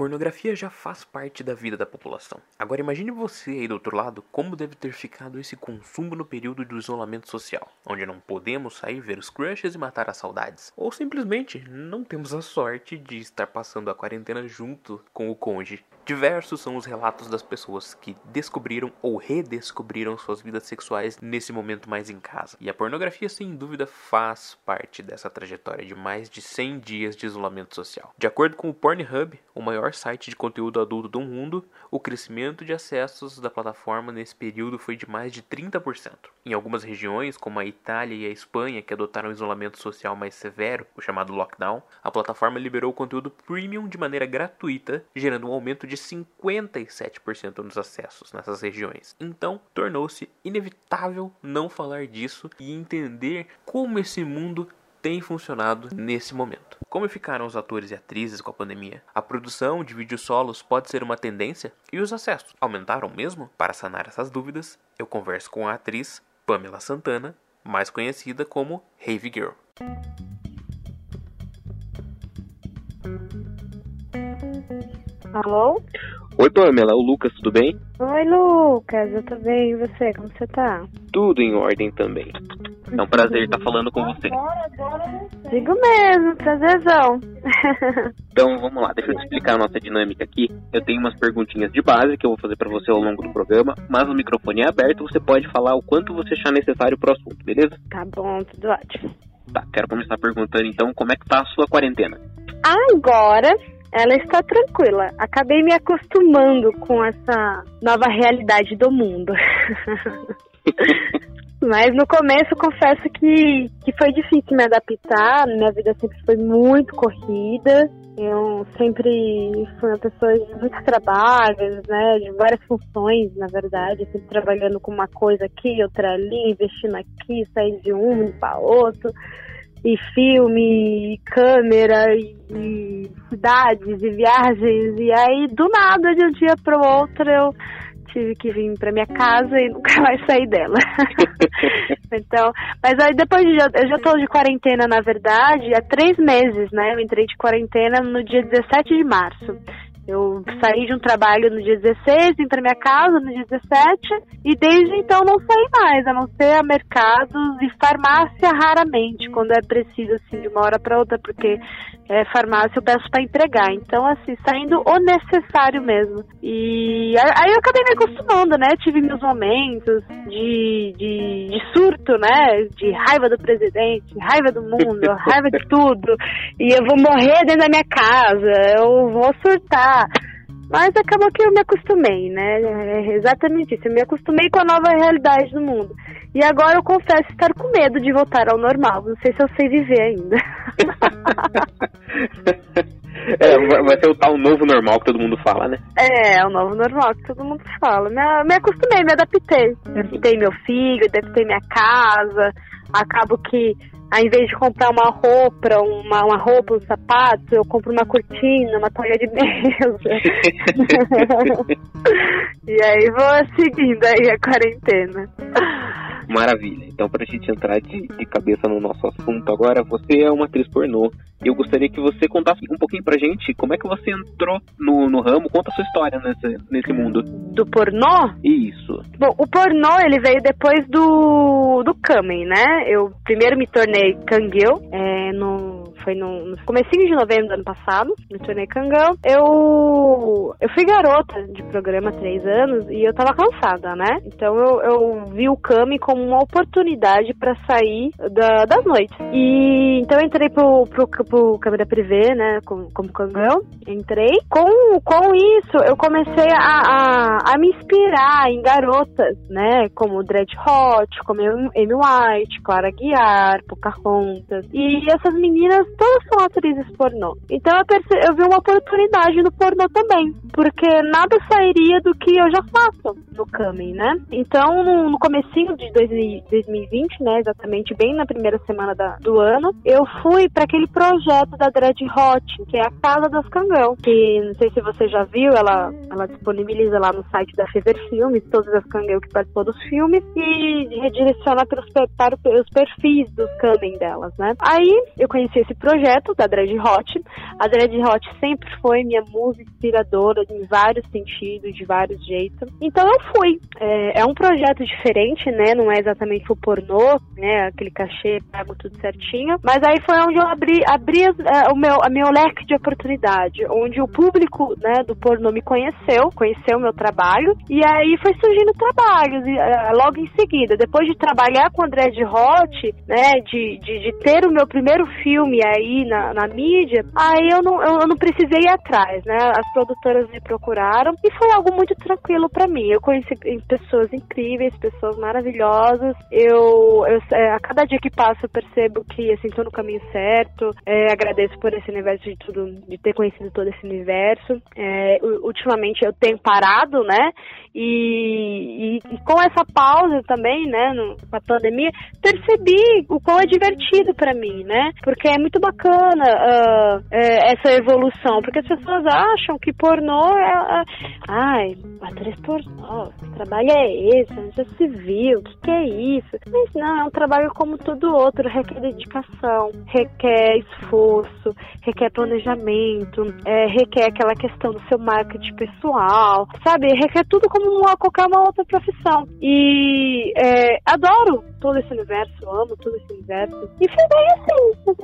pornografia já faz parte da vida da população. Agora imagine você aí do outro lado como deve ter ficado esse consumo no período do isolamento social, onde não podemos sair ver os crushes e matar as saudades, ou simplesmente não temos a sorte de estar passando a quarentena junto com o cônjuge. Diversos são os relatos das pessoas que descobriram ou redescobriram suas vidas sexuais nesse momento mais em casa. E a pornografia, sem dúvida, faz parte dessa trajetória de mais de 100 dias de isolamento social. De acordo com o Pornhub, o maior site de conteúdo adulto do mundo, o crescimento de acessos da plataforma nesse período foi de mais de 30%. Em algumas regiões, como a Itália e a Espanha, que adotaram o isolamento social mais severo, o chamado lockdown, a plataforma liberou conteúdo premium de maneira gratuita, gerando um aumento de 57% nos acessos nessas regiões. Então, tornou-se inevitável não falar disso e entender como esse mundo tem funcionado nesse momento. Como ficaram os atores e atrizes com a pandemia? A produção de vídeos solos pode ser uma tendência? E os acessos aumentaram mesmo? Para sanar essas dúvidas, eu converso com a atriz Pamela Santana, mais conhecida como Rave Girl. Alô? Oi, Pamela, o Lucas, tudo bem? Oi, Lucas, eu tô bem, e você? Como você tá? Tudo em ordem também. É um prazer estar falando com você. Digo mesmo, prazerzão. Então, vamos lá, deixa eu te explicar a nossa dinâmica aqui. Eu tenho umas perguntinhas de base que eu vou fazer para você ao longo do programa, mas o microfone é aberto, você pode falar o quanto você achar necessário pro assunto, beleza? tá bom, tudo ótimo. Tá, quero começar perguntando então como é que tá a sua quarentena. Agora, ela está tranquila. Acabei me acostumando com essa nova realidade do mundo. Mas no começo confesso que, que foi difícil me adaptar. Minha vida sempre foi muito corrida. Eu sempre fui uma pessoa de muitos trabalhos, né? De várias funções, na verdade. Sempre trabalhando com uma coisa aqui, outra ali, investindo aqui, sair de um, para outro. E filme, e câmera, e, e cidades, e viagens. E aí, do nada, de um dia para o outro, eu tive que vir para minha casa e nunca mais sair dela. então, mas aí depois de, eu já tô de quarentena, na verdade, há três meses, né? Eu entrei de quarentena no dia 17 de março. Eu saí de um trabalho no dia 16, vim para minha casa no dia 17 e desde então não saí mais, a não ser a mercados e farmácia raramente, quando é preciso assim de uma hora para outra, porque é, farmácia eu peço para entregar. Então assim, saindo o necessário mesmo. E aí eu acabei me acostumando, né? Tive meus momentos de, de, de surto, né? De raiva do presidente, raiva do mundo, raiva de tudo. E eu vou morrer dentro da minha casa, eu vou surtar. Mas acabou que eu me acostumei, né? É exatamente isso. Eu me acostumei com a nova realidade do mundo. E agora eu confesso estar com medo de voltar ao normal. Não sei se eu sei viver ainda. É, vai ser o tal novo normal que todo mundo fala, né? É, é o novo normal que todo mundo fala. Me, me acostumei, me adaptei. Me adaptei meu filho, adaptei minha casa. Acabo que, ao invés de comprar uma roupa, uma, uma roupa, um sapato, eu compro uma cortina, uma toalha de mesa. e aí vou seguindo aí a quarentena. Maravilha. Então, pra gente entrar de, de cabeça no nosso assunto agora, você é uma atriz pornô. Eu gostaria que você contasse um pouquinho pra gente como é que você entrou no, no ramo, conta a sua história nesse, nesse mundo. Do pornô? Isso. Bom, o pornô ele veio depois do do coming, né? Eu primeiro me tornei cangueu, é, no foi no, no comecinho de novembro do ano passado, me tornei cangão. Eu eu fui garota de programa há três anos e eu tava cansada, né? Então eu, eu vi o coming como uma oportunidade pra sair da, das noites. E então eu entrei pro, pro, pro câmera privê, né? Como, como cangão. Entrei. Com, com isso, eu comecei a, a, a me inspirar em garotas, né? Como Dread Hot, como Amy White, Clara Guiar, Pocahontas. E essas meninas todas são atrizes pornô. Então eu, eu vi uma oportunidade no pornô também. porque nada sairia do que eu já faço no Kamen, né? Então, no, no comecinho de 2020, né, exatamente bem na primeira semana da, do ano, eu fui para aquele projeto da Dread Hot, que é a Casa das Cangão, que não sei se você já viu, ela, ela disponibiliza lá no site da Fever Filmes todas as Cangão que participou dos filmes e redireciona pelos, para os perfis dos Kamen delas, né? Aí eu conheci esse projeto da Dread Hot. A Dread Hot sempre foi minha musa inspiradora em vários sentidos, de vários jeitos. Então eu fui. É, é um projeto diferente, né? Não é exatamente o pornô, né? Aquele cachê pago tudo certinho. Mas aí foi onde eu abri, abri uh, o meu, a meu leque de oportunidade, onde o público, né, do pornô me conheceu, conheceu o meu trabalho, e aí foi surgindo trabalhos, uh, logo em seguida. Depois de trabalhar com o André de Hot, né, de, de, de, ter o meu primeiro filme aí na, na mídia, aí eu não, eu, eu não precisei ir atrás, né? As produtoras me procuraram e foi algo muito tranquilo para mim. Eu conheci pessoas incríveis, pessoas maravilhosas. Eu, eu é, a cada dia que passa eu percebo que assim no caminho certo. É, agradeço por esse universo de tudo, de ter conhecido todo esse universo. É, ultimamente eu tenho parado, né? E, e, e, com essa pausa também, né, no, com a pandemia, percebi o quão é divertido para mim, né? Porque é muito bacana uh, é, essa evolução, porque as pessoas acham que pornô é. Uh, ai, atriz pornô, que trabalho é esse? Já se viu? O que, que é isso? Mas não, é um trabalho como todo outro, requer dedicação, requer esforço, requer planejamento, é, requer aquela questão do seu marketing pessoal, sabe? Requer tudo como uma, qualquer uma outra profissão. E é, adoro todo esse universo, amo todo esse universo. E foi bem assim,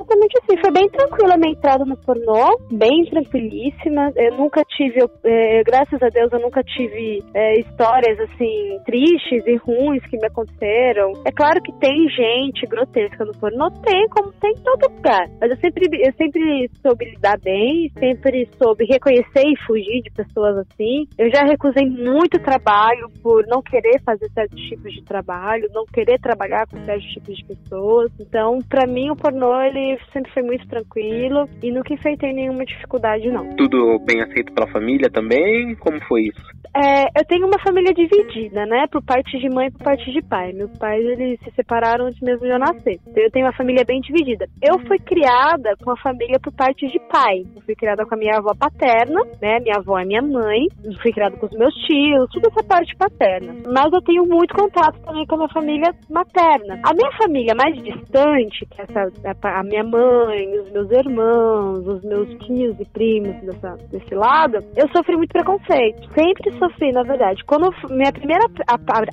Foi bem tranquila a minha entrada no pornô, bem tranquilíssima. Eu nunca tive, é, graças a Deus, eu nunca tive é, histórias assim tristes e ruins que me aconteceram. É claro que tem gente grotesca no pornô, tem, como tem em todo lugar. Mas eu sempre, eu sempre soube lidar bem, sempre soube reconhecer e fugir de pessoas assim. Eu já recusei muito trabalho por não querer fazer certos tipos de trabalho, não querer trabalhar com certos tipos de pessoas. Então, para mim, o pornô ele sempre foi muito tranquilo e nunca enfrentei nenhuma dificuldade, não. Tudo bem aceito pela família também? Como foi isso? É, eu tenho uma família dividida, né? Por parte de mãe e por parte de pai. Meus pais, eles se separaram antes mesmo de eu nascer. Então, eu tenho uma família bem dividida. Eu fui criada com a família por parte de pai. Eu fui criada com a minha avó paterna, né? Minha avó é minha mãe. Eu fui criada com os meus tios, tudo essa parte paterna. Mas eu tenho muito contato também com a minha família materna. A minha família mais distante, que é essa, a minha mãe, os meus irmãos, os meus tios e primos dessa, desse lado, eu sofri muito preconceito. Sempre sofri, na verdade. Quando minha primeira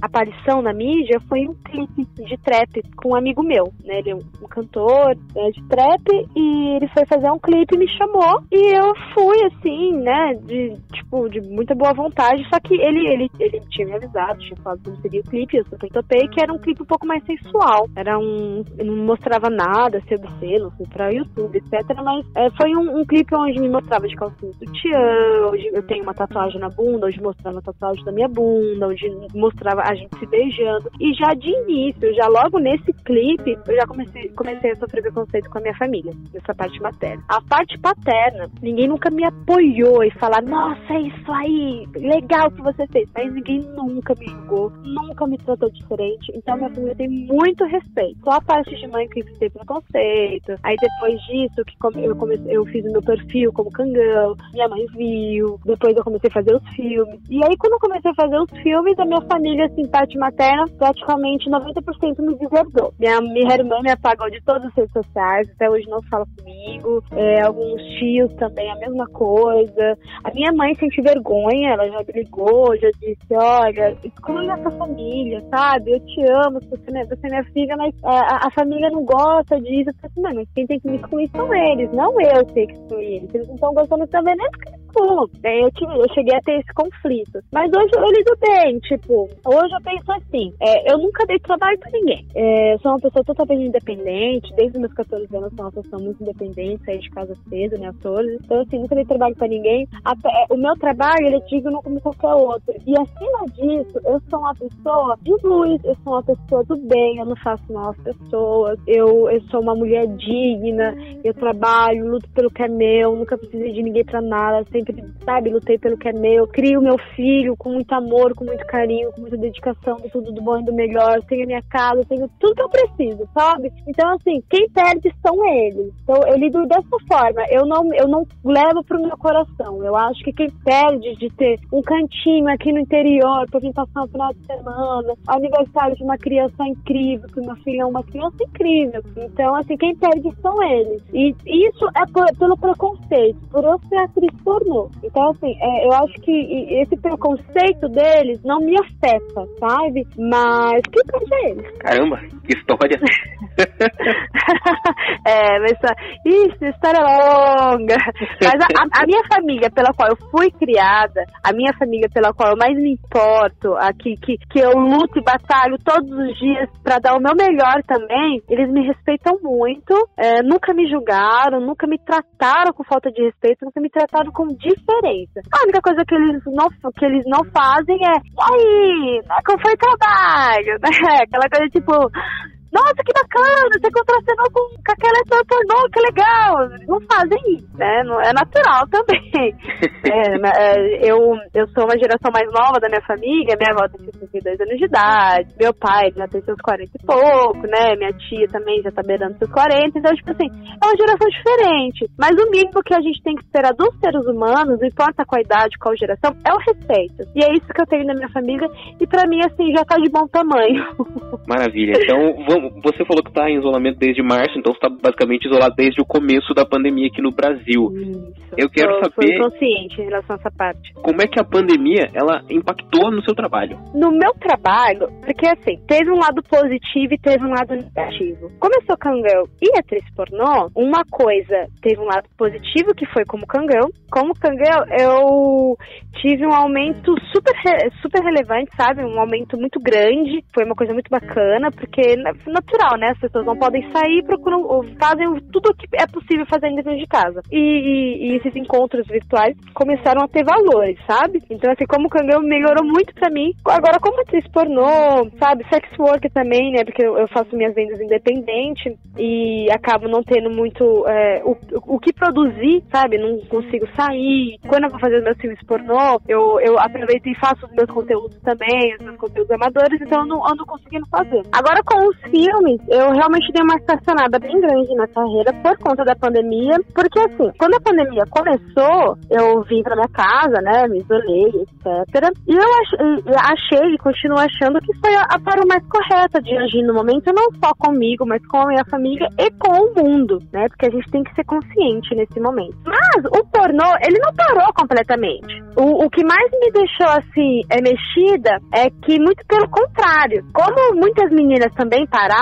aparição na mídia foi um clipe de trap com um amigo meu, né? Ele é um cantor né, de trap e ele foi fazer um clipe e me chamou e eu fui assim, né? De tipo de muita boa vontade. Só que ele ele ele tinha me avisado, tinha falado como seria o clipe, eu super topei, que era um clipe um pouco mais sensual. Era um. não mostrava nada, se obsceno, fui pra YouTube, etc. Mas é, foi um, um, clipe onde me mostrava de calcinha sutiã, onde eu tenho uma tatuagem na bunda, onde mostrava a tatuagem da minha bunda, onde mostrava a gente se beijando. E já de início, já logo nesse clipe, eu já comecei, comecei a sofrer preconceito com a minha família, nessa parte materna. A parte paterna, ninguém nunca me apoiou e falar, nossa, é isso aí, legal que você fez. Mas ninguém nunca me julgou, nunca me tratou diferente. Então minha família tem muito respeito. Só a parte de mãe que tem preconceito. Aí depois disso, que eu comecei, eu fiz o meu perfil como cangão, minha mãe viu, depois eu comecei a fazer os filmes. E aí quando eu comecei a fazer os filmes, a minha família, assim, parte materna, praticamente 90% me deserdou. Minha, minha irmã me apagou de todas as redes sociais, até hoje não fala comigo. É, alguns tios também, a mesma coisa. A minha mãe sente vergonha, ela já me ligou, já disse, olha, exclui essa família, sabe? Eu te amo, você, é, você é minha filha, mas é, a, a, família não gosta disso. Eu falei assim, quem tem que me excluir são eles, não eu ter que excluir eles. Eles não estão gostando também, nem porque excluam. Eu, tive, eu cheguei a ter esse conflito. Mas hoje eu lido bem, tipo, hoje eu penso assim, é, eu nunca dei trabalho pra ninguém. É, sou uma pessoa totalmente independente, desde meus 14 anos sou uma pessoa muito independente, saí de casa cedo, né, todos. Então, assim, nunca dei trabalho pra ninguém. Até, o meu trabalho, ele é digno como qualquer outro. E acima disso, eu sou uma pessoa de luz, eu sou uma pessoa do bem, eu não faço mal às pessoas, eu, eu sou uma mulher digna, eu trabalho, luto pelo que é meu, nunca precisei de ninguém pra nada, sempre sempre, sabe, lutei pelo que é meu, crio meu filho com muito amor, com muito carinho, com muita dedicação, de tudo do bom e do melhor, tenho a minha casa, tenho tudo que eu preciso, sabe? Então, assim, quem perde são eles. Então, eu lido dessa forma, eu não, eu não levo pro meu coração. Eu acho que quem perde de ter um cantinho aqui no interior pra vir passar um final de semana, aniversário de uma criança incrível, que meu filho é uma criança incrível. Então, assim, quem perde são eles. E isso é por, pelo preconceito, por eu ser atriz pornô. Então, assim, é, eu acho que esse preconceito deles não me afeta, sabe? Mas quem perde é eles. Caramba, que história! é, mas isso, história longa. Mas a, a, minha família pela qual eu fui criada, a minha família pela qual eu mais me importo, aqui que, que eu luto e batalho todos os dias para dar o meu melhor também, eles me respeitam muito, é, nunca me julgaram, nunca me trataram com falta de respeito, nunca me trataram com diferença. A única coisa que eles não, que eles não fazem é, aí, como foi o trabalho? Né? Aquela coisa tipo, nossa, que bacana, você contracenou com, com aquela ator pornô, que legal. Não fazem isso, né? Não, é natural também. é, é, eu, eu sou uma geração mais nova da minha família, minha avó tem 52 anos de idade, meu pai já tem seus 40 e pouco, né? Minha tia também já tá beirando seus 40, então, tipo assim, é uma geração diferente. Mas o mínimo que a gente tem que esperar dos seres humanos, não importa qual idade, qual geração, é o respeito. E é isso que eu tenho na minha família, e pra mim, assim, já tá de bom tamanho. Maravilha. Então, vamos você falou que está em isolamento desde março, então você está basicamente isolado desde o começo da pandemia aqui no Brasil. Isso. Eu quero Tô, saber. Fui consciente em relação a essa parte. Como é que a pandemia ela impactou no seu trabalho? No meu trabalho, porque assim, teve um lado positivo e teve um lado negativo. Como eu sou cangão e atriz pornô, uma coisa teve um lado positivo que foi como cangão. Como cangão, eu tive um aumento super, super relevante, sabe? Um aumento muito grande. Foi uma coisa muito bacana, porque natural, né? As pessoas não podem sair, procuram, fazem tudo o que é possível fazer dentro de casa. E, e, e, esses encontros virtuais começaram a ter valores, sabe? Então, assim, como o Kangão melhorou muito pra mim. Agora, como atriz pornô, sabe? Sex work também, né? Porque eu, faço minhas vendas independente e acabo não tendo muito é, o, o que produzir, sabe? Não consigo sair. Quando eu vou fazer meus filmes pornô, eu, eu aproveito e faço os meus conteúdos também, os meus conteúdos amadores, então eu não ando conseguindo fazer. Agora, com os filmes, eu realmente dei uma estacionada bem grande na carreira por conta da pandemia, porque assim, quando a pandemia começou, eu vim pra minha casa, né, me isolei, etc. E eu achei, e continuo achando que foi a, a mais correta de agir no momento, não só comigo, mas com a minha família e com o mundo, né, porque a gente tem que ser consciente nesse momento. Mas o pornô, ele não parou completamente. O, o que mais me deixou, assim, é mexida é que, muito pelo contrário, como muitas meninas também pararam,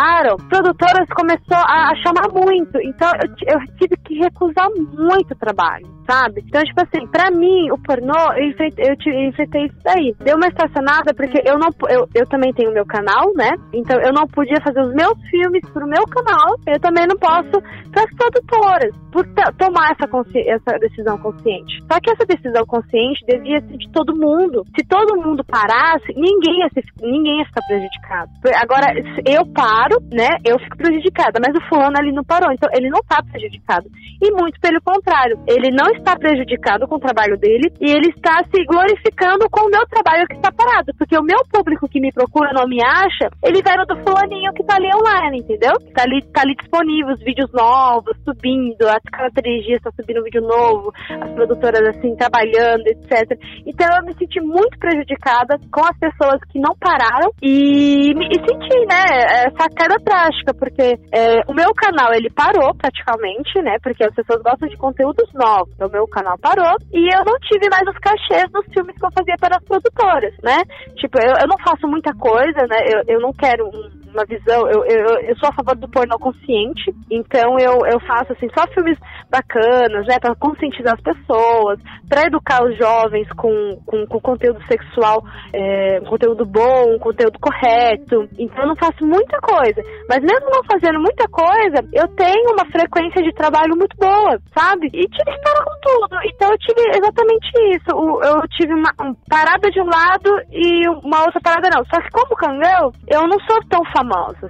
produtoras começou a, a chamar muito. Então eu, eu, tive que recusar muito trabalho, sabe? Então, tipo assim, pra mim, o pornô, eu enfrentei, eu, eu enfrentei isso daí. Deu uma estacionada porque eu não eu, eu também tenho meu canal, né? Então eu não podia fazer os meus filmes pro meu canal, eu também não posso para as produtoras, por tomar essa, essa decisão consciente. Só que essa decisão consciente devia ser de todo mundo. Se todo mundo parasse, ninguém ia, ser, ninguém ia ficar prejudicado. Agora, eu paro, né? Eu fico prejudicada, mas o fulano ali não parou, então ele não está prejudicado. E muito pelo contrário, ele não está prejudicado com o trabalho dele e ele está se glorificando com o meu trabalho que está parado, porque o meu público que me procura não me acha, ele vai no do fulaninho que está ali online, entendeu? Tá ali, tá ali disponível os vídeos novos, subindo, a cada três dias está subindo um vídeo novo, as produtoras assim trabalhando, etc. Então eu me senti muito prejudicada com as pessoas que não pararam e, e senti, né, essa queda drástica, porque é, o meu canal ele parou praticamente, né? Porque as pessoas gostam de conteúdos novos. Então, o meu canal parou e eu não tive mais os cachês dos filmes que eu fazia para as produtoras, né? Tipo, eu, eu não faço muita coisa, né? Eu, eu não quero um, uma visão. Eu, eu, eu sou a favor do pornô consciente, então eu, eu faço assim só filmes bacanas, né? Para conscientizar as pessoas, para educar os jovens com, com, com conteúdo sexual, é, um conteúdo bom, um conteúdo correto. Então eu não faço muita coisa. Mas mesmo não fazendo muita coisa, eu tenho uma frequência de trabalho muito boa, sabe? E tive que parar com tudo. Então eu tive exatamente isso. Eu tive uma, parada de um lado e uma outra parada não. Só que como Kangel, eu não sou tão famosa,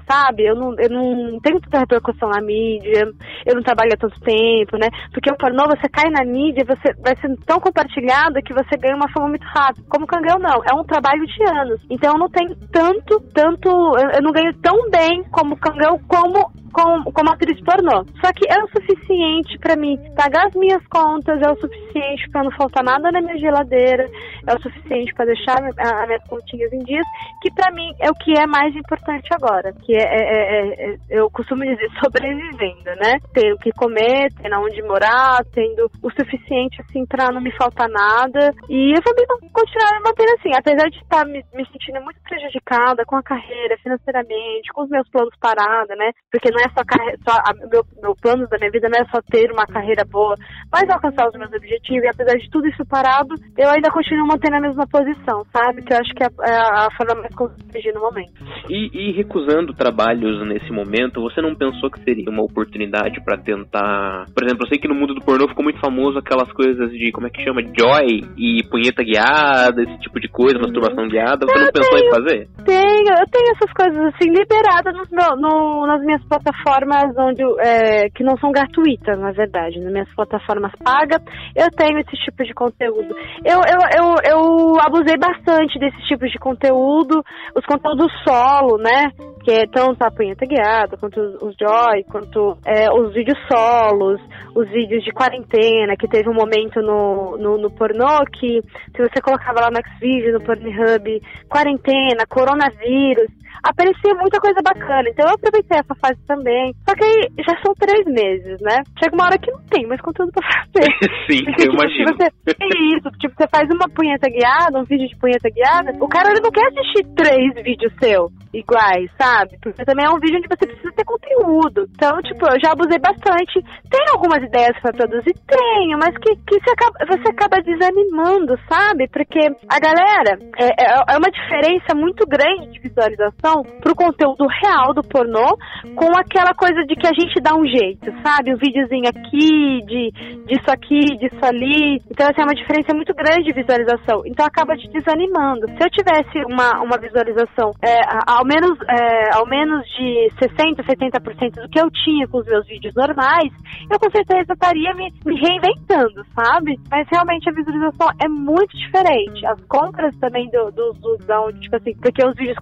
sabe? Eu não, eu não tenho tanta repercussão na mídia, eu não trabalho há tanto tempo, né? Porque o pornô, você cai na mídia, você vai sendo tão compartilhado que você ganha uma fama muito rápida. Como Kangel, não. É um trabalho de anos. Então eu não tenho tanto, tanto. Eu não ganho tão bem como Kangel como como, como atriz pornô. Só que é o suficiente para mim pagar as minhas contas, é o suficiente para não faltar nada na minha geladeira, é o suficiente para deixar as minhas continhas em dias, que para mim é o que é mais importante agora, que é, é, é, é eu costumo dizer sobrevivendo, né? Ter o que comer, tendo onde morar, tendo o suficiente assim para não me faltar nada e eu vou me, continuar mantendo assim, apesar de estar me, me sentindo muito prejudicada com a carreira, financeiramente, com os meus planos parados, né? Porque não é só, só a, meu, meu plano da minha vida não é só ter uma carreira boa, mas alcançar os meus objetivos. E apesar de tudo isso parado, eu ainda continuo mantendo a mesma posição, sabe? Que eu acho que é a, é a forma mais conseguir no momento. E, e, recusando trabalhos nesse momento, você não pensou que seria uma oportunidade para tentar. Por exemplo, eu sei que no mundo do pornô ficou muito famoso aquelas coisas de como é que chama? Joy e punheta guiada, esse tipo de coisa, uhum. masturbação guiada. Você eu não pensou tenho, em fazer? Tenho, eu tenho essas coisas assim liberadas no, no, nas minhas plataformas plataformas onde, é, que não são gratuitas, na verdade. Nas minhas plataformas pagas, eu tenho esse tipo de conteúdo. Eu, eu, eu, eu abusei bastante desses tipos de conteúdo, os conteúdos solo, né? Que é tanto a punheta guiada, quanto os Joy, quanto é, os vídeos solos, os vídeos de quarentena, que teve um momento no, no, no pornô que se você colocava lá no Xvideo, no Pornhub, quarentena, coronavírus, aparecia muita coisa bacana. Então eu aproveitei essa fase também. Só que aí já são três meses, né? Chega uma hora que não tem mais conteúdo pra fazer. Sim, Porque, eu tipo, imagino. Você, é isso, tipo, você faz uma punheta guiada, um vídeo de punheta guiada, o cara ele não quer assistir três vídeos seus iguais, sabe? Porque também é um vídeo onde você precisa ter conteúdo. Então, tipo, eu já abusei bastante. Tem algumas ideias para produzir? Tenho, mas que, que você, acaba, você acaba desanimando, sabe? Porque a galera é, é, é uma diferença muito grande de visualização pro conteúdo real do pornô com aquela coisa de que a gente dá um jeito, sabe? Um videozinho aqui, de disso aqui, disso ali. Então, assim, é uma diferença muito grande de visualização. Então, acaba te desanimando. Se eu tivesse uma, uma visualização é, ao menos é, ao menos de 60, 70% do que eu tinha com os meus vídeos normais, eu com certeza estaria me, me reinventando, sabe? Mas realmente a visualização é muito diferente. As compras também do, do, do, do tipo assim, porque os vídeos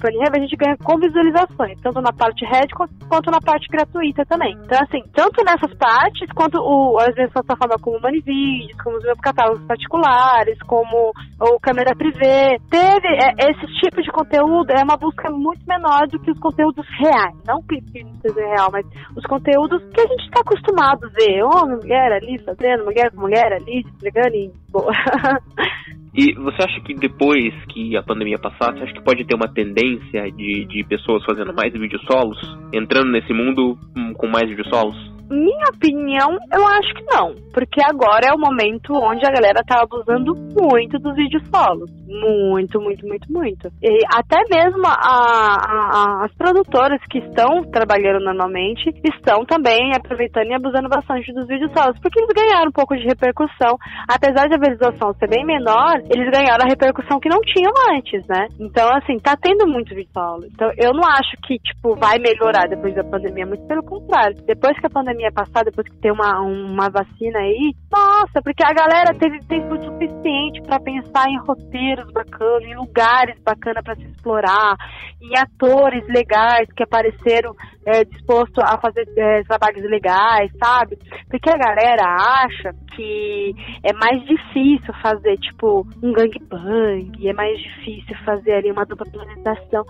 vídeo, a gente ganha com visualizações, tanto na parte red quanto na parte gratuita também. Então, assim, tanto nessas partes, quanto o, as vezes plataforma como o Manivídeos, como os meus catálogos particulares, como o câmera privê, teve é, esse tipo de conteúdo, é uma busca muito menor do que os conteúdos reais. Não que não seja real, mas os conteúdos que a gente está acostumado a ver. Homem, mulher ali fazendo, mulher com mulher ali, entregando e boa. E você acha que depois que a pandemia passar, você acha que pode ter uma tendência de, de pessoas fazendo mais vídeos solos? Entrando nesse mundo com mais vídeos solos? Minha opinião, eu acho que não. Porque agora é o momento onde a galera tá abusando muito dos vídeos solos. Muito, muito, muito, muito. E até mesmo a, a, as produtoras que estão trabalhando normalmente estão também aproveitando e abusando bastante dos vídeos solos. Porque eles ganharam um pouco de repercussão. Apesar de a visualização ser bem menor, eles ganharam a repercussão que não tinham antes, né? Então, assim, tá tendo muito vídeo solo. Então, eu não acho que, tipo, vai melhorar depois da pandemia. Muito pelo contrário. Depois que a pandemia passar, depois que tem uma, uma vacina aí, nossa, porque a galera teve tempo suficiente para pensar em roteiros bacanas, em lugares bacanas para se explorar, em atores legais que apareceram é, dispostos a fazer é, trabalhos legais, sabe? Porque a galera acha que é mais difícil fazer, tipo, um gangbang, é mais difícil fazer ali uma dupla planetação.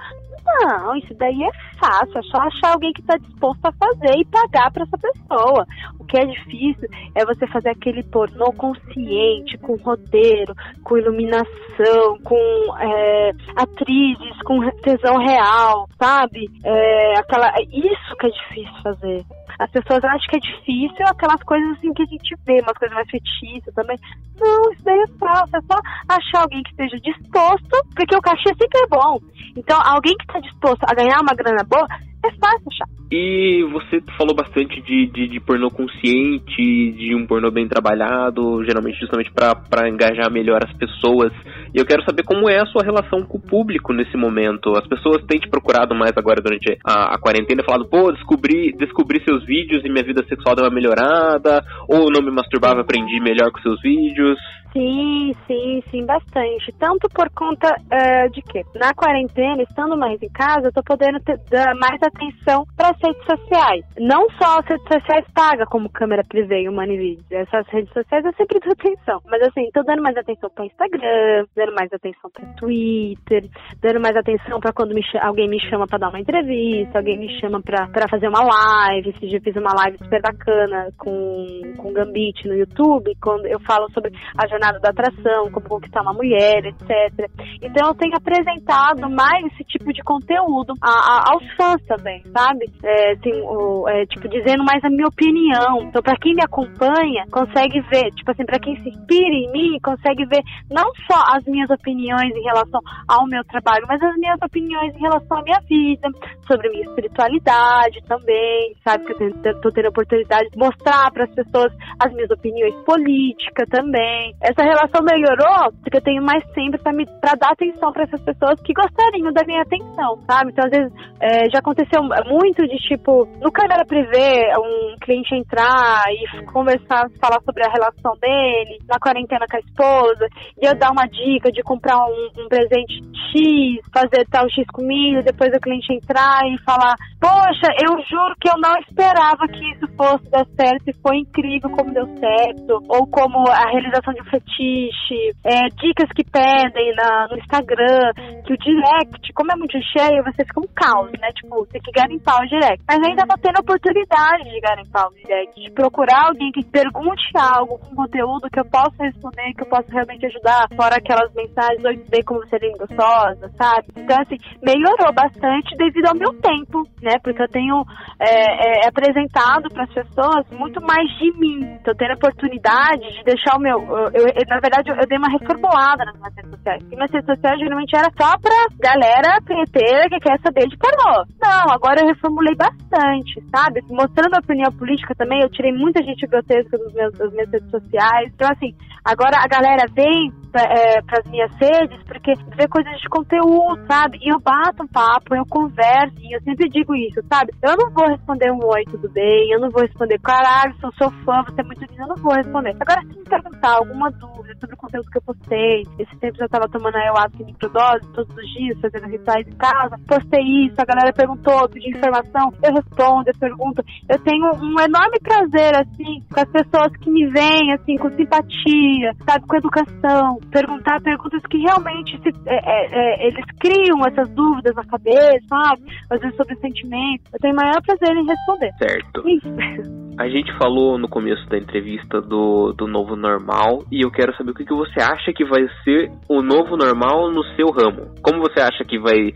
Não, isso daí é fácil, é só achar alguém que está disposto a fazer e pagar para essa pessoa. O que é difícil é você fazer aquele pornô consciente, com roteiro, com iluminação, com é, atrizes, com tesão real, sabe? É, aquela, isso que é difícil fazer. As pessoas acham que é difícil aquelas coisas assim que a gente vê, umas coisas mais fetícias também. Não, isso daí é fácil, é só achar alguém que esteja disposto, porque o cachê sempre é bom. Então, alguém que está disposto a ganhar uma grana boa, é fácil achar. E você falou bastante de, de, de pornô consciente, de um pornô bem trabalhado, geralmente justamente para engajar melhor as pessoas. E eu quero saber como é a sua relação com o público nesse momento. As pessoas têm te procurado mais agora durante a, a quarentena, falado, pô, descobri, descobri seus vídeos e minha vida sexual deu uma melhorada, ou não me masturbava, aprendi melhor com seus vídeos. Sim, sim, sim, bastante. Tanto por conta uh, de que na quarentena, estando mais em casa, eu tô podendo ter, dar mais atenção para as redes sociais. Não só as redes sociais pagas, como câmera privê e o Moneyvideos. Essas redes sociais eu sempre dou atenção. Mas assim, tô dando mais atenção para Instagram, dando mais atenção para Twitter, dando mais atenção para quando me alguém me chama para dar uma entrevista, alguém me chama para fazer uma live. Esse dia eu fiz uma live super bacana com, com Gambit no YouTube, quando eu falo sobre a jornada jornada da atração, como conquistar uma mulher, etc. Então eu tenho apresentado mais esse tipo de conteúdo a, a, aos fãs também, sabe? É, tem, o, é, tipo, dizendo mais a minha opinião. Então, para quem me acompanha, consegue ver, tipo assim, para quem se inspira em mim, consegue ver não só as minhas opiniões em relação ao meu trabalho, mas as minhas opiniões em relação à minha vida, sobre minha espiritualidade também, sabe? Que eu tô tendo a oportunidade de mostrar para as pessoas as minhas opiniões políticas também. É essa relação melhorou porque eu tenho mais tempo para dar atenção para essas pessoas que gostariam da minha atenção, sabe? Então, às vezes, é, já aconteceu muito de, tipo, no câmera privê, um cliente entrar e conversar, falar sobre a relação dele, na quarentena com a esposa, e eu dar uma dica de comprar um, um presente X, fazer tal X comigo, depois o cliente entrar e falar, poxa, eu juro que eu não esperava que isso fosse dar certo e foi incrível como deu certo, ou como a realização de um fetiche, é, dicas que pedem na, no Instagram, que o direct, como é muito cheio, você fica um caos, né? Tipo, tem que garimpar o direct. Mas ainda não tendo oportunidade de garimpar o direct, de procurar alguém que pergunte algo com conteúdo que eu possa responder, que eu possa realmente ajudar, fora aquelas mensagens, oi, bem como você é gostosa, sabe? Então, assim, melhorou bastante devido ao meu tempo, né? Porque eu tenho é, é, apresentado para as pessoas muito mais de mim. Tô tendo a oportunidade de deixar o meu. Eu, eu, na verdade, eu, dei uma reformulada nas minhas redes sociais. E minhas redes sociais geralmente era só pra galera preteira que quer saber de pornô. Não, agora eu reformulei bastante, sabe? Mostrando a opinião política também, eu tirei muita gente grotesca dos meus, das minhas redes sociais. Então, assim, agora a galera vem é, pras minhas redes porque vê coisas de conteúdo, sabe? E eu bato um papo, eu converso, e eu sempre digo isso, sabe? Eu não vou responder um oi, tudo bem? Eu não vou responder, caralho, sou seu fã, você é muito lindo, eu não vou responder. Agora, se me perguntar alguma dúvida sobre o conteúdo que eu postei. Esse tempo eu tava tomando ayahuasca em microdose todos os dias, fazendo rituais em casa. Postei isso, a galera perguntou, pediu informação, eu respondo, eu pergunto. Eu tenho um enorme prazer, assim, com as pessoas que me veem, assim, com simpatia, sabe, com educação. Perguntar perguntas que realmente se, é, é, é, eles criam essas dúvidas na cabeça, sabe? Às vezes sobre sentimentos. Eu tenho o maior prazer em responder. Certo. Isso. A gente falou no começo da entrevista do, do novo normal e eu quero saber o que, que você acha que vai ser o novo normal no seu ramo. Como você acha que vai,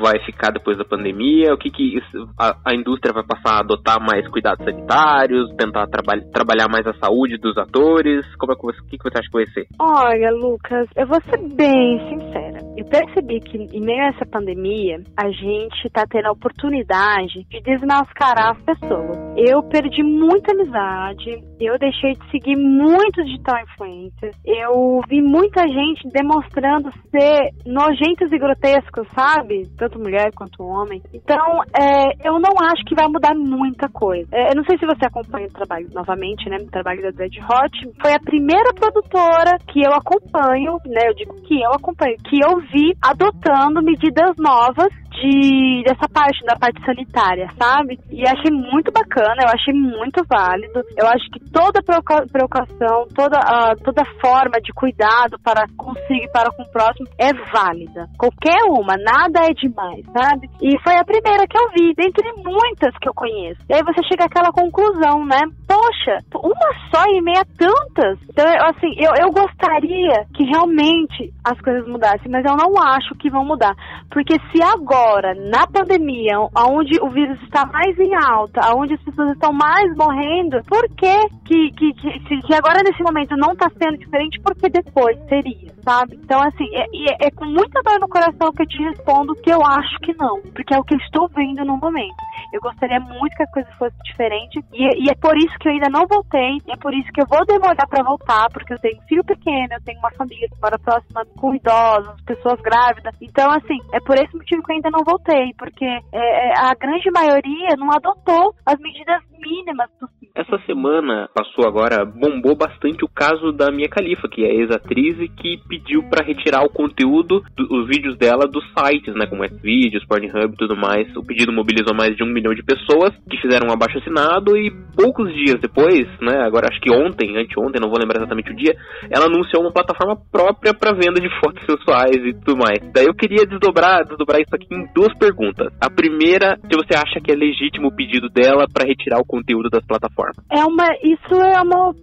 vai ficar depois da pandemia? O que, que a, a indústria vai passar a adotar mais cuidados sanitários, tentar traba trabalhar mais a saúde dos atores? Como é que você, o que, que você acha que vai ser? Olha, Lucas, eu vou ser bem sincera. Eu percebi que em meio a essa pandemia, a gente está tendo a oportunidade de desmascarar as pessoas. Eu perdi perdi muita amizade, eu deixei de seguir muitos digital influencers, eu vi muita gente demonstrando ser nojentos e grotescos, sabe? Tanto mulher quanto homem. Então, é, eu não acho que vai mudar muita coisa. É, eu não sei se você acompanha o trabalho novamente, né? O trabalho da Dread Hot. Foi a primeira produtora que eu acompanho, né? Eu digo que eu acompanho, que eu vi adotando medidas novas de dessa parte, da parte sanitária, sabe? E achei muito bacana, eu achei muito válido. Eu acho que toda preocupação, toda, uh, toda forma de cuidado para consigo e para com o próximo é válida. Qualquer uma, nada é demais, sabe? E foi a primeira que eu vi, dentre muitas que eu conheço. E aí você chega àquela conclusão, né? Poxa, uma só e meia tantas. Então, assim, eu, eu gostaria que realmente as coisas mudassem, mas eu não acho que vão mudar. Porque se agora agora, na pandemia, onde o vírus está mais em alta, onde as pessoas estão mais morrendo, por que que, que, que, que agora nesse momento não está sendo diferente, porque depois seria, sabe? Então, assim, é, é, é com muita dor no coração que eu te respondo que eu acho que não, porque é o que eu estou vendo no momento. Eu gostaria muito que a coisa fosse diferente e, e, é por isso que eu ainda não voltei. É por isso que eu vou demorar para voltar, porque eu tenho um filho pequeno, eu tenho uma família que mora próxima com idosos, pessoas grávidas. Então, assim, é por esse motivo que eu ainda não voltei, porque é, é a grande maioria não adotou as medidas mínimas possíveis essa semana passou agora, bombou bastante o caso da Mia Khalifa, que é ex-atriz e que pediu para retirar o conteúdo, do, os vídeos dela dos sites, né, como Xvideos, Pornhub e tudo mais. O pedido mobilizou mais de um milhão de pessoas que fizeram um abaixo assinado e poucos dias depois, né, agora acho que ontem, anteontem, não vou lembrar exatamente o dia, ela anunciou uma plataforma própria para venda de fotos sensuais e tudo mais. Daí eu queria desdobrar, desdobrar isso aqui em duas perguntas. A primeira, se você acha que é legítimo o pedido dela para retirar o conteúdo das plataformas forma. É uma, isso é uma,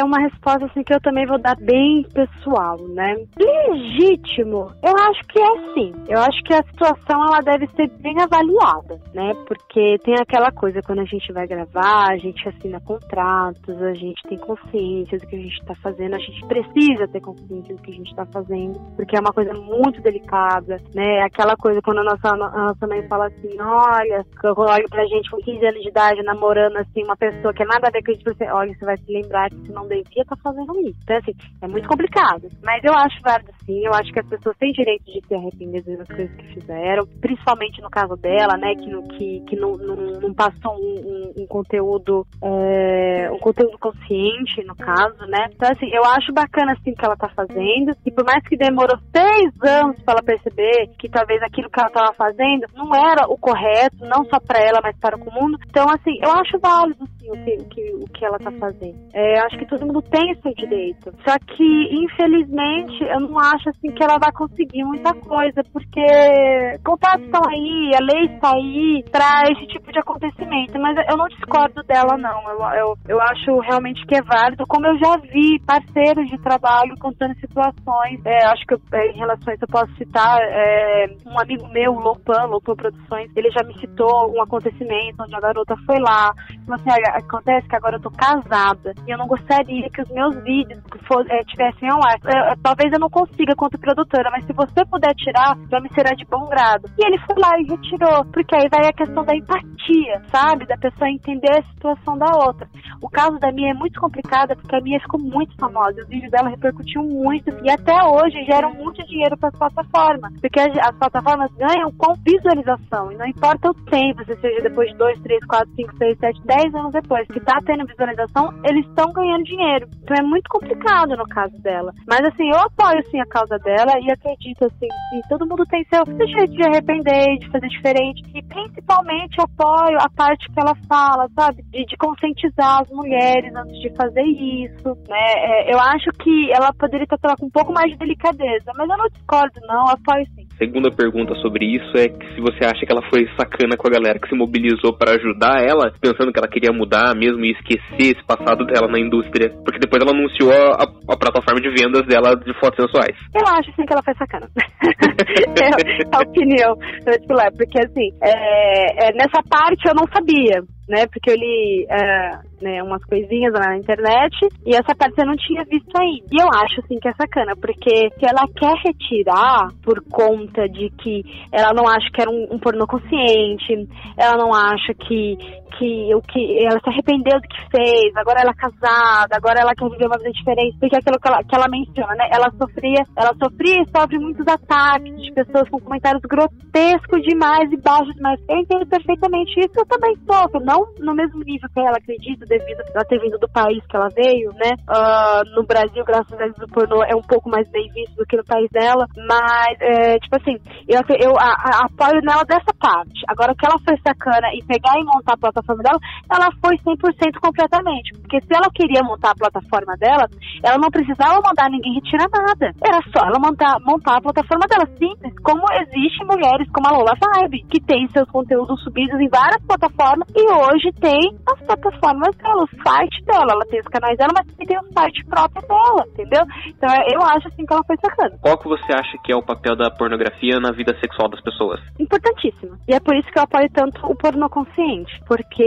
é uma resposta assim que eu também vou dar bem pessoal, né? Legítimo, eu acho que é sim. Eu acho que a situação ela deve ser bem avaliada, né? Porque tem aquela coisa quando a gente vai gravar, a gente assina contratos, a gente tem consciência do que a gente está fazendo, a gente precisa ter consciência do que a gente está fazendo, porque é uma coisa muito delicada, né? Aquela coisa quando a nossa, a nossa mãe fala assim, olha, olha pra gente com 15 anos de idade namorando assim uma pessoa que é nada a ver com isso, você, olha, você vai se lembrar que você não devia estar tá fazendo isso. Então, assim, é muito complicado. Mas eu acho válido sim, eu acho que as pessoas têm direito de se arrepender das coisas que fizeram, principalmente no caso dela, né, que, que, que não, não, não passou um, um, um conteúdo, é, um conteúdo consciente, no caso, né. Então, assim, eu acho bacana, assim, que ela tá fazendo, e por mais que demorou seis anos para ela perceber que talvez aquilo que ela tava fazendo não era o correto, não só para ela, mas para o mundo, então, assim, eu acho válido, sim, o que, o que, o que ela tá fazendo. É, acho que todo mundo tem esse direito. Só que, infelizmente, eu não acho assim que ela vai conseguir muita coisa, porque contatos estão aí, a lei está aí esse tipo de acontecimento. Mas eu não discordo dela, não. Eu, eu, eu acho realmente que é válido. Como eu já vi parceiros de trabalho contando situações, é, acho que eu, é, em relação isso eu posso citar é, um amigo meu, Lopan, Lopan Produções, ele já me citou um acontecimento onde a garota foi lá, falou assim, acontece que agora eu tô casada e eu não gostaria que os meus vídeos for, é, tivessem ao ar. Talvez eu não consiga quanto produtora, mas se você puder tirar, já me será de bom grado. E ele foi lá e retirou, porque aí vai a questão da empatia, sabe? Da pessoa entender a situação da outra. O caso da minha é muito complicado porque a minha ficou muito famosa. Os vídeos dela repercutiu muito e até hoje geram muito dinheiro para as plataformas, porque as plataformas ganham com visualização e não importa o tempo, se seja depois de 2, 3, 4, 5, 6, 7, 10 anos depois que tá tendo visualização, eles estão ganhando dinheiro. Então é muito complicado no caso dela. Mas assim, eu apoio sim a causa dela e acredito assim que todo mundo tem seu jeito de arrepender, de fazer diferente. E principalmente apoio a parte que ela fala, sabe? De, de conscientizar as mulheres antes de fazer isso, né? É, eu acho que ela poderia tratar com um pouco mais de delicadeza, mas eu não discordo, não, apoio sim. Segunda pergunta sobre isso é que se você acha que ela foi sacana com a galera que se mobilizou para ajudar ela, pensando que ela queria mudar mesmo e esquecer esse passado dela na indústria, porque depois ela anunciou a, a plataforma de vendas dela de fotos sensuais. Eu acho sim que ela foi sacana. é a opinião. Tipo, porque assim, é, é, nessa parte eu não sabia né? Porque eu li uh, né, umas coisinhas na internet e essa parte eu não tinha visto ainda. E eu acho, assim, que é sacana, porque se ela quer retirar por conta de que ela não acha que era um, um pornô consciente, ela não acha que, que o que ela se arrependeu do que fez, agora ela é casada, agora ela quer viver uma vida diferente, porque é aquilo que ela, que ela menciona, né? Ela sofria, ela sofria e sofre muitos ataques de pessoas com comentários grotescos demais e baixos demais. Eu entendo perfeitamente isso, eu também sofro, não não no mesmo nível que ela acredita, devido a ter vindo do país que ela veio, né? Uh, no Brasil, graças a Deus, o pornô é um pouco mais bem visto do que no país dela, mas, é, tipo assim, eu, eu a, a, apoio nela dessa parte. Agora, que ela foi sacana e pegar e montar a plataforma dela, ela foi 100% completamente, porque se ela queria montar a plataforma dela, ela não precisava mandar ninguém retirar nada. Era só ela montar, montar a plataforma dela, simples, como existe mulheres como a Lola Vibe, que tem seus conteúdos subidos em várias plataformas e hoje hoje tem as plataformas dela, o site dela, ela tem os canais dela, mas também tem o site próprio dela, entendeu? Então eu acho assim que ela foi sacana. Qual que você acha que é o papel da pornografia na vida sexual das pessoas? Importantíssimo. E é por isso que eu apoio tanto o pornô consciente, porque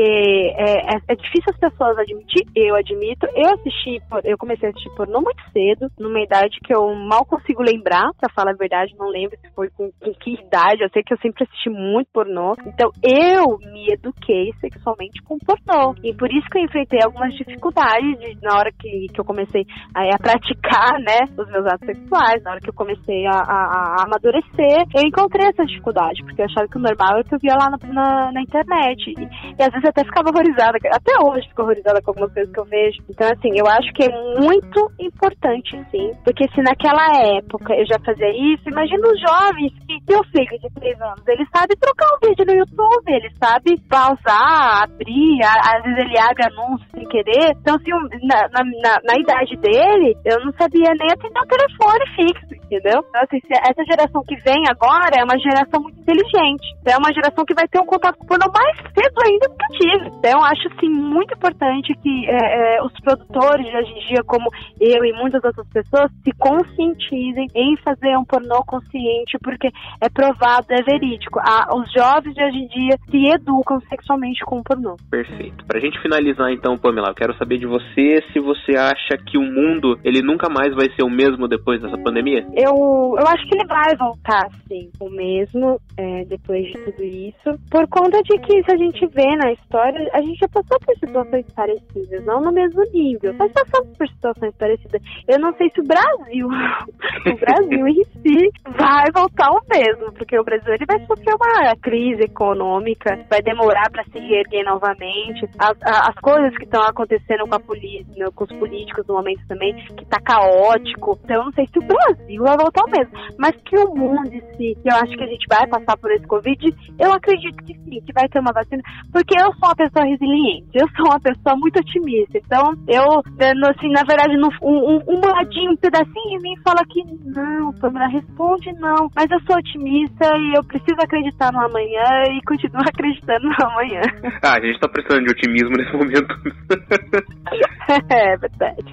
é, é, é difícil as pessoas admitir, eu admito. Eu assisti, eu comecei a assistir pornô muito cedo, numa idade que eu mal consigo lembrar, pra falar a verdade, não lembro se foi com, com que idade, eu sei que eu sempre assisti muito pornô. Então eu me eduquei sexualmente com pornô. E por isso que eu enfrentei algumas dificuldades de, na hora que, que eu comecei a, a, praticar, né, os meus atos sexuais, na hora que eu comecei a, a, a amadurecer, eu encontrei essa dificuldade, porque eu achava que o normal é o que eu via lá na, na, na internet. E, e, às vezes até ficava horrorizada, até hoje fico horrorizada com algumas coisas que eu vejo. Então, assim, eu acho que é muito importante, sim, porque se naquela época eu já fazia isso, imagina os jovens que meu filho de 3 anos, ele sabe trocar um vídeo no YouTube, ele sabe pausar, abrir, às vezes ele abre anúncios sem querer. Então, assim, na, na, na idade dele, eu não sabia nem atender o telefone fixo, entendeu? Então, assim, essa geração que vem agora é uma geração muito inteligente. Então, é uma geração que vai ter um contato com o pornô mais cedo ainda do que tive. Então, acho, assim, muito importante que é, é, os produtores de hoje em dia, como eu e muitas outras pessoas, se conscientizem em fazer um pornô consciente, porque é provado, é verídico. Ah, os jovens de hoje em dia se educam sexualmente com o pornô. Perfeito. Pra gente finalizar então, Pamela, eu quero saber de você se você acha que o mundo ele nunca mais vai ser o mesmo depois dessa pandemia. Eu, eu acho que ele vai voltar, sim, o mesmo é, depois de tudo isso, por conta de que se a gente vê na história, a gente já passou por situações parecidas, não no mesmo nível, mas passamos por situações parecidas. Eu não sei se o Brasil, o Brasil em si, vai voltar o mesmo, porque o Brasil ele vai sofrer uma crise econômica, vai demorar para se reerguer novamente. As, as coisas que estão acontecendo com, a polícia, com os políticos no momento também, que tá caótico. Então eu não sei se o Brasil vai voltar mesmo, mas que o mundo em si, eu acho que a gente vai passar por esse Covid, eu acredito que sim, que vai ter uma vacina, porque eu sou uma pessoa resiliente, eu sou uma pessoa muito otimista. Então eu, assim, na verdade, um, um, um ladinho, um pedacinho de mim fala que não, Pamela, responde não, mas eu sou otimista e eu preciso acreditar no amanhã e continuo acreditando no amanhã. Ah, a gente tá precisando de otimismo nesse momento. é, verdade.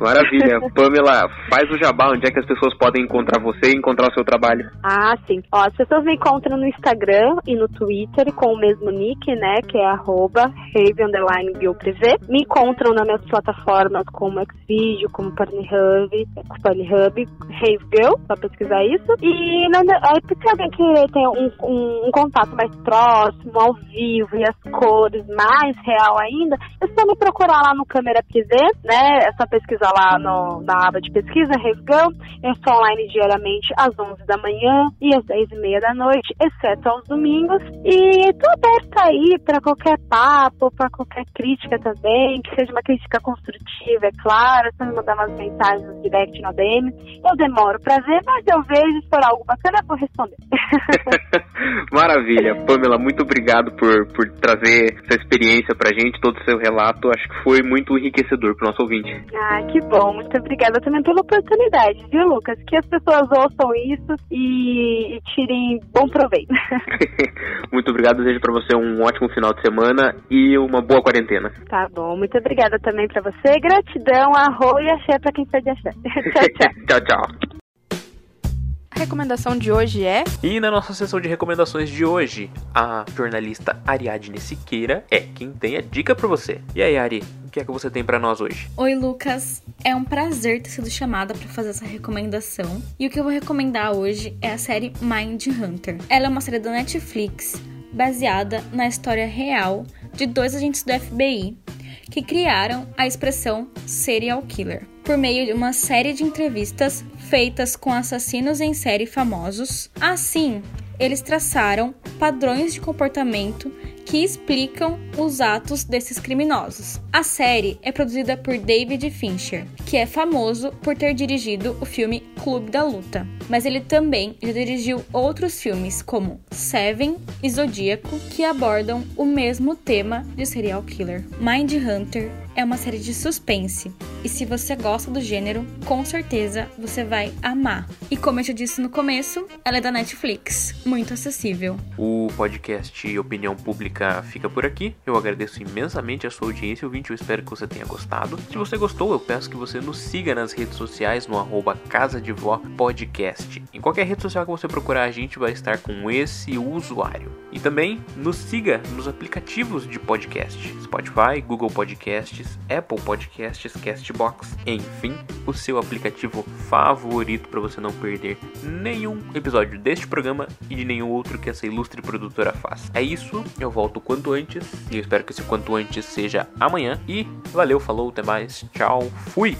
Maravilha. Pamela, faz o jabá, onde é que as pessoas podem encontrar você e encontrar o seu trabalho? Ah, sim. Ó, as pessoas me encontram no Instagram e no Twitter com o mesmo nick, né, que é arroba Me encontram nas minhas plataformas como Xvideo, como Pornhub, Pornhub, Rave Girl, só pesquisar isso. E não, aí, se alguém que tem um, um, um, contato mais próximo, ao vivo e as cores mais real ainda, é só me procurar lá no Câmera PZ, né? É só pesquisar lá no, na aba de pesquisa, Girl. Eu estou online diariamente às 11 da manhã e às 10 e meia da noite, exceto aos domingos. E tô aberta aí para qualquer papo, para qualquer crítica também, que seja uma crítica construtiva, é claro. É só me mandar umas mensagens no direct no DM. Eu demoro para ver, mas eu vejo, se for algo bacana, eu vou responder. Maravilha. Pamela, muito obrigado por, por trazer essa experiência pra gente, todo o seu relato. Acho que foi muito enriquecedor pro nosso ouvinte. Ah, que bom. Muito obrigada também pela oportunidade, viu, Lucas? Que as pessoas ouçam isso e, e tirem bom proveito. muito obrigado. Desejo pra você um ótimo final de semana e uma boa quarentena. Tá bom. Muito obrigada também pra você. Gratidão, arroz e axé pra quem pede axé. tchau, tchau. tchau, tchau recomendação de hoje é. E na nossa sessão de recomendações de hoje, a jornalista Ariadne Siqueira é quem tem a dica para você. E aí, Ari, o que é que você tem para nós hoje? Oi, Lucas. É um prazer ter sido chamada para fazer essa recomendação. E o que eu vou recomendar hoje é a série Mind Hunter. Ela é uma série da Netflix baseada na história real de dois agentes do FBI que criaram a expressão serial killer por meio de uma série de entrevistas feitas com assassinos em série famosos. Assim, eles traçaram padrões de comportamento que explicam os atos desses criminosos. A série é produzida por David Fincher, que é famoso por ter dirigido o filme Clube da Luta, mas ele também já dirigiu outros filmes como Seven e Zodíaco, que abordam o mesmo tema de serial killer. Mind Hunter é uma série de suspense E se você gosta do gênero, com certeza você vai amar. E como eu já disse no começo, ela é da Netflix, muito acessível. O podcast Opinião Pública fica por aqui. Eu agradeço imensamente a sua audiência, ouvinte. Eu espero que você tenha gostado. Se você gostou, eu peço que você nos siga nas redes sociais no arroba Casa de Vó Podcast. Em qualquer rede social que você procurar, a gente vai estar com esse usuário. E também nos siga nos aplicativos de podcast: Spotify, Google Podcasts, Apple Podcasts, Castbox, enfim, o seu aplicativo favorito para você não perder nenhum episódio deste programa e de nenhum outro que essa ilustre produtora faz. É isso, eu volto quanto antes e eu espero que esse quanto antes seja amanhã. E valeu, falou, até mais, tchau, fui!